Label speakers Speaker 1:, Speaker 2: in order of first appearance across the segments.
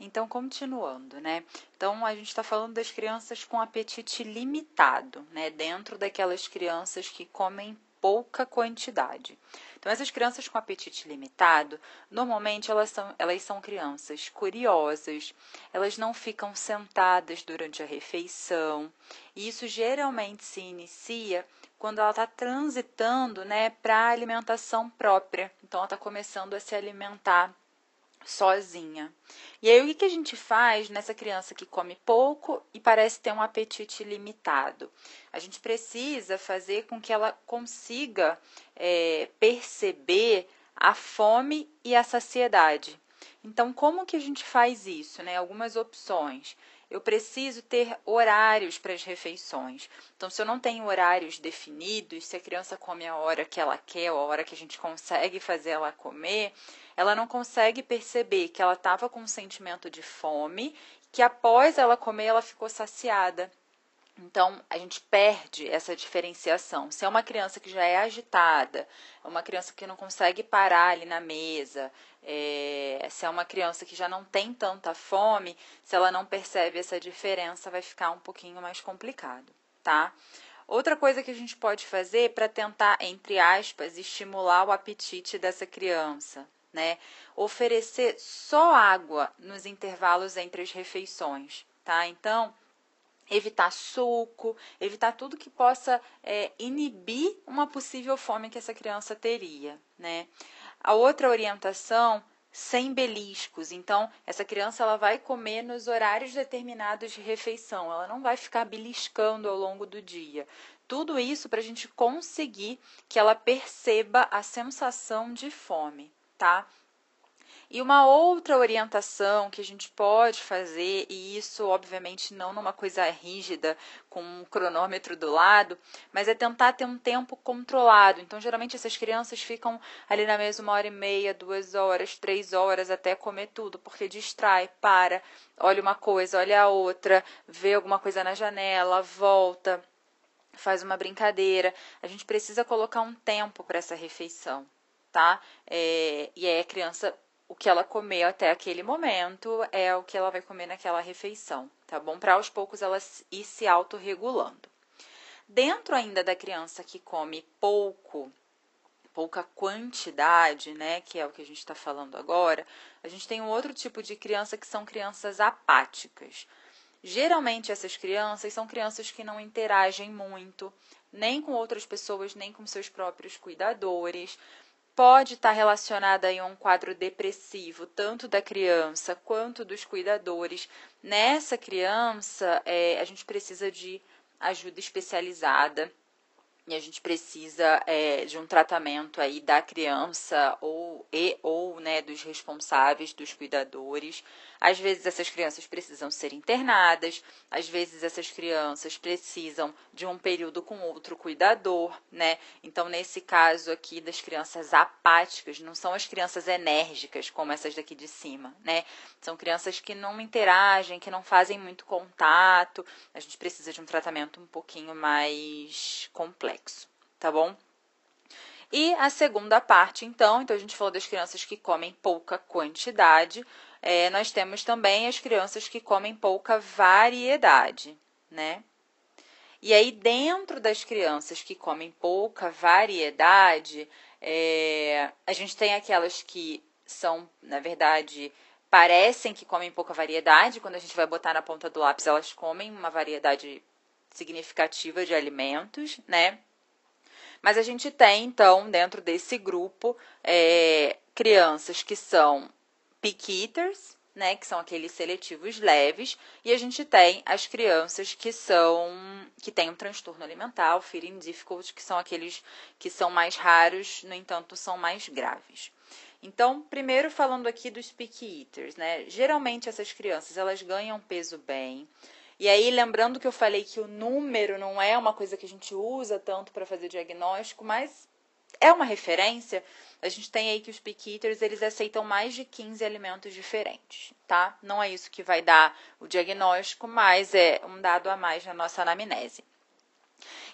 Speaker 1: Então, continuando, né? Então, a gente está falando das crianças com apetite limitado, né? Dentro daquelas crianças que comem pouca quantidade. Então, essas crianças com apetite limitado, normalmente elas são, elas são crianças curiosas, elas não ficam sentadas durante a refeição, e isso geralmente se inicia quando ela está transitando né, para a alimentação própria. Então, ela está começando a se alimentar sozinha. E aí, o que, a gente faz nessa criança que come pouco e parece ter um apetite limitado? A gente precisa fazer com que ela consiga é, perceber a fome e a saciedade. Então, como que a gente faz isso? Né? Algumas opções eu preciso ter horários para as refeições. Então, se eu não tenho horários definidos, se a criança come a hora que ela quer, a hora que a gente consegue fazer ela comer, ela não consegue perceber que ela estava com um sentimento de fome, que após ela comer ela ficou saciada. Então, a gente perde essa diferenciação. Se é uma criança que já é agitada, é uma criança que não consegue parar ali na mesa, é, se é uma criança que já não tem tanta fome, se ela não percebe essa diferença, vai ficar um pouquinho mais complicado, tá? Outra coisa que a gente pode fazer para tentar, entre aspas, estimular o apetite dessa criança, né? Oferecer só água nos intervalos entre as refeições, tá? Então, evitar suco, evitar tudo que possa é, inibir uma possível fome que essa criança teria, né? A outra orientação sem beliscos. Então, essa criança ela vai comer nos horários determinados de refeição. Ela não vai ficar beliscando ao longo do dia. Tudo isso para a gente conseguir que ela perceba a sensação de fome, tá? E uma outra orientação que a gente pode fazer, e isso obviamente não numa coisa rígida, com um cronômetro do lado, mas é tentar ter um tempo controlado. Então, geralmente essas crianças ficam ali na mesa uma hora e meia, duas horas, três horas até comer tudo, porque distrai, para, olha uma coisa, olha a outra, vê alguma coisa na janela, volta, faz uma brincadeira. A gente precisa colocar um tempo para essa refeição, tá? É, e aí a criança o que ela comeu até aquele momento é o que ela vai comer naquela refeição, tá bom? Para aos poucos ela ir se autorregulando. Dentro ainda da criança que come pouco, pouca quantidade, né, que é o que a gente está falando agora, a gente tem um outro tipo de criança que são crianças apáticas. Geralmente essas crianças são crianças que não interagem muito, nem com outras pessoas, nem com seus próprios cuidadores pode estar relacionada a um quadro depressivo, tanto da criança quanto dos cuidadores. Nessa criança, é, a gente precisa de ajuda especializada e a gente precisa é, de um tratamento aí da criança ou e ou né dos responsáveis dos cuidadores. Às vezes essas crianças precisam ser internadas às vezes essas crianças precisam de um período com outro cuidador né? Então nesse caso aqui das crianças apáticas não são as crianças enérgicas como essas daqui de cima né? São crianças que não interagem que não fazem muito contato. A gente precisa de um tratamento um pouquinho mais complexo tá bom? E a segunda parte, então, então a gente falou das crianças que comem pouca quantidade, é, nós temos também as crianças que comem pouca variedade, né? E aí, dentro das crianças que comem pouca variedade, é, a gente tem aquelas que são, na verdade, parecem que comem pouca variedade, quando a gente vai botar na ponta do lápis, elas comem uma variedade significativa de alimentos, né? Mas a gente tem, então, dentro desse grupo, é, crianças que são pick eaters, né, que são aqueles seletivos leves, e a gente tem as crianças que são que têm um transtorno alimentar, o feeding difficult, que são aqueles que são mais raros, no entanto, são mais graves. Então, primeiro falando aqui dos pick eaters, né? Geralmente essas crianças, elas ganham peso bem, e aí, lembrando que eu falei que o número não é uma coisa que a gente usa tanto para fazer diagnóstico, mas é uma referência. A gente tem aí que os pick eaters, eles aceitam mais de 15 alimentos diferentes, tá? Não é isso que vai dar o diagnóstico, mas é um dado a mais na nossa anamnese.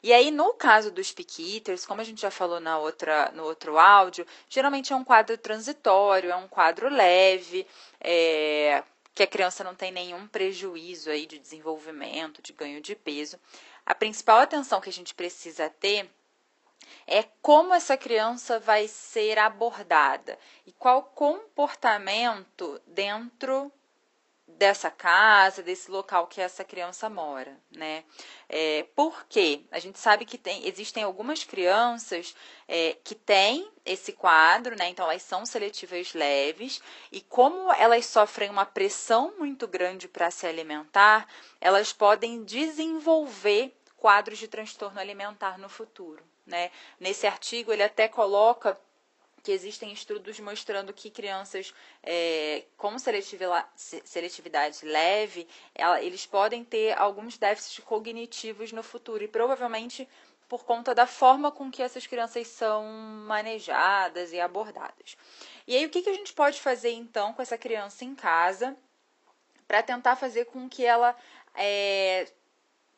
Speaker 1: E aí, no caso dos pick eaters, como a gente já falou na outra, no outro áudio, geralmente é um quadro transitório, é um quadro leve, é, que a criança não tem nenhum prejuízo aí de desenvolvimento, de ganho de peso. A principal atenção que a gente precisa ter é como essa criança vai ser abordada e qual comportamento dentro dessa casa, desse local que essa criança mora, né? É, porque a gente sabe que tem, existem algumas crianças é, que têm esse quadro, né? Então elas são seletivas leves e como elas sofrem uma pressão muito grande para se alimentar, elas podem desenvolver quadros de transtorno alimentar no futuro, né? Nesse artigo ele até coloca que existem estudos mostrando que crianças é, com seletividade leve, ela, eles podem ter alguns déficits cognitivos no futuro e provavelmente por conta da forma com que essas crianças são manejadas e abordadas. E aí, o que, que a gente pode fazer então com essa criança em casa para tentar fazer com que ela é,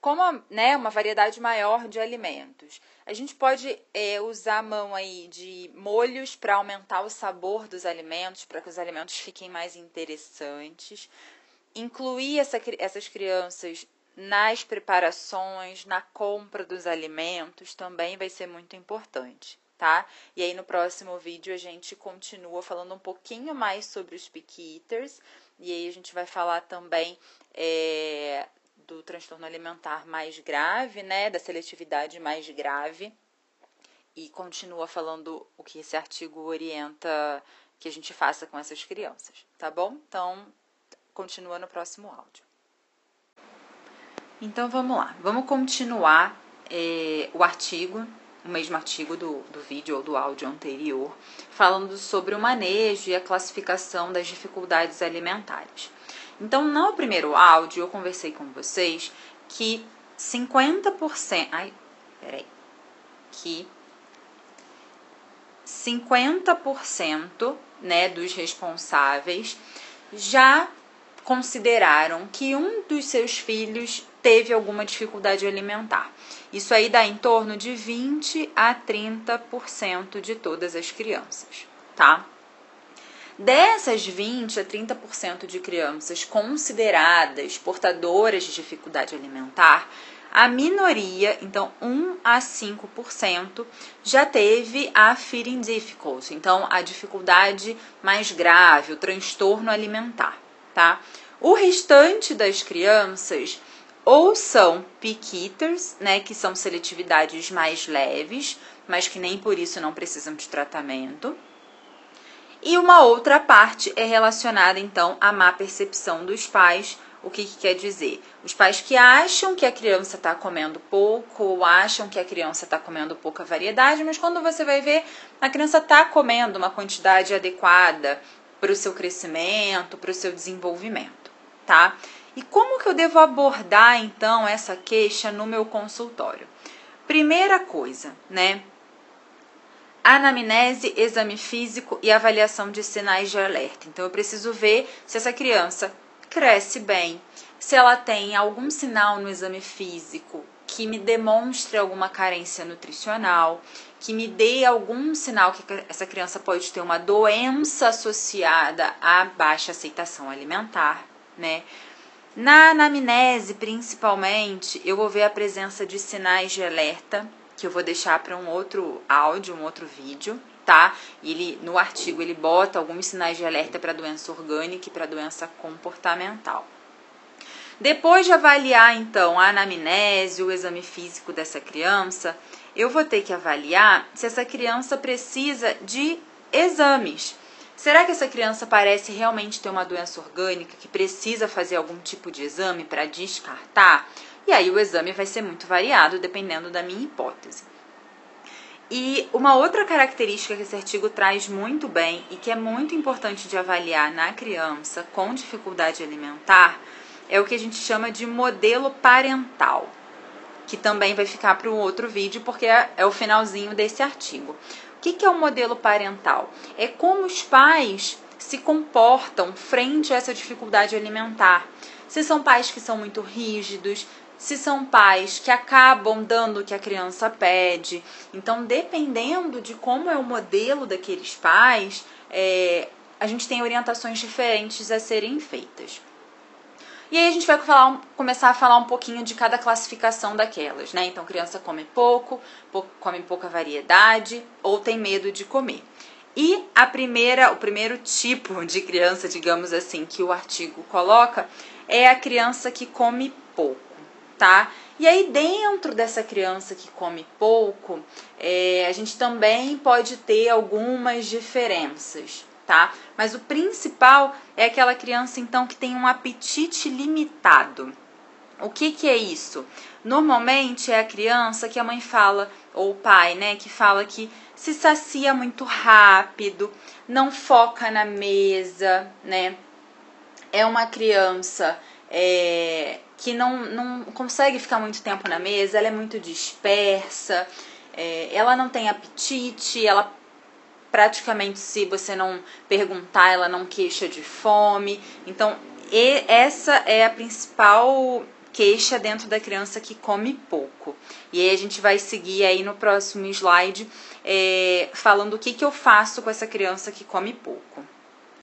Speaker 1: como né, uma variedade maior de alimentos. A gente pode é, usar a mão aí de molhos para aumentar o sabor dos alimentos, para que os alimentos fiquem mais interessantes. Incluir essa, essas crianças nas preparações, na compra dos alimentos também vai ser muito importante, tá? E aí no próximo vídeo a gente continua falando um pouquinho mais sobre os picky eaters, e aí a gente vai falar também é, do transtorno alimentar mais grave, né, da seletividade mais grave, e continua falando o que esse artigo orienta que a gente faça com essas crianças, tá bom? Então, continua no próximo áudio. Então, vamos lá. Vamos continuar é, o artigo, o mesmo artigo do, do vídeo ou do áudio anterior, falando sobre o manejo e a classificação das dificuldades alimentares. Então, no primeiro áudio, eu conversei com vocês que 50%. Ai, peraí. Que 50% né, dos responsáveis já consideraram que um dos seus filhos teve alguma dificuldade alimentar. Isso aí dá em torno de 20 a 30% de todas as crianças, tá? Dessas 20 a 30% de crianças consideradas portadoras de dificuldade alimentar, a minoria, então 1 a 5%, já teve a feeding difficulty, então a dificuldade mais grave, o transtorno alimentar, tá? O restante das crianças ou são pick eaters, né, que são seletividades mais leves, mas que nem por isso não precisam de tratamento e uma outra parte é relacionada então à má percepção dos pais. O que, que quer dizer? Os pais que acham que a criança está comendo pouco ou acham que a criança está comendo pouca variedade, mas quando você vai ver, a criança está comendo uma quantidade adequada para o seu crescimento, para o seu desenvolvimento, tá? E como que eu devo abordar então essa queixa no meu consultório? Primeira coisa, né? Anamnese, exame físico e avaliação de sinais de alerta. Então, eu preciso ver se essa criança cresce bem, se ela tem algum sinal no exame físico que me demonstre alguma carência nutricional, que me dê algum sinal que essa criança pode ter uma doença associada à baixa aceitação alimentar, né? Na anamnese, principalmente, eu vou ver a presença de sinais de alerta, que eu vou deixar para um outro áudio, um outro vídeo, tá? Ele no artigo ele bota alguns sinais de alerta para doença orgânica e para doença comportamental. Depois de avaliar então a anamnese, o exame físico dessa criança, eu vou ter que avaliar se essa criança precisa de exames. Será que essa criança parece realmente ter uma doença orgânica que precisa fazer algum tipo de exame para descartar? E aí o exame vai ser muito variado dependendo da minha hipótese. E uma outra característica que esse artigo traz muito bem e que é muito importante de avaliar na criança com dificuldade alimentar é o que a gente chama de modelo parental, que também vai ficar para um outro vídeo porque é, é o finalzinho desse artigo. O que, que é o modelo parental? É como os pais se comportam frente a essa dificuldade alimentar. Se são pais que são muito rígidos, se são pais que acabam dando o que a criança pede. Então, dependendo de como é o modelo daqueles pais, é, a gente tem orientações diferentes a serem feitas. E aí a gente vai falar, começar a falar um pouquinho de cada classificação daquelas, né? Então, criança come pouco, come pouca variedade ou tem medo de comer. E a primeira, o primeiro tipo de criança, digamos assim, que o artigo coloca é a criança que come pouco, tá? E aí, dentro dessa criança que come pouco, é, a gente também pode ter algumas diferenças tá? Mas o principal é aquela criança então que tem um apetite limitado. O que, que é isso? Normalmente é a criança que a mãe fala, ou o pai, né, que fala que se sacia muito rápido, não foca na mesa, né? É uma criança é, que não, não consegue ficar muito tempo na mesa, ela é muito dispersa, é, ela não tem apetite, ela praticamente se você não perguntar, ela não queixa de fome. Então, essa é a principal queixa dentro da criança que come pouco. E aí a gente vai seguir aí no próximo slide é, falando o que, que eu faço com essa criança que come pouco.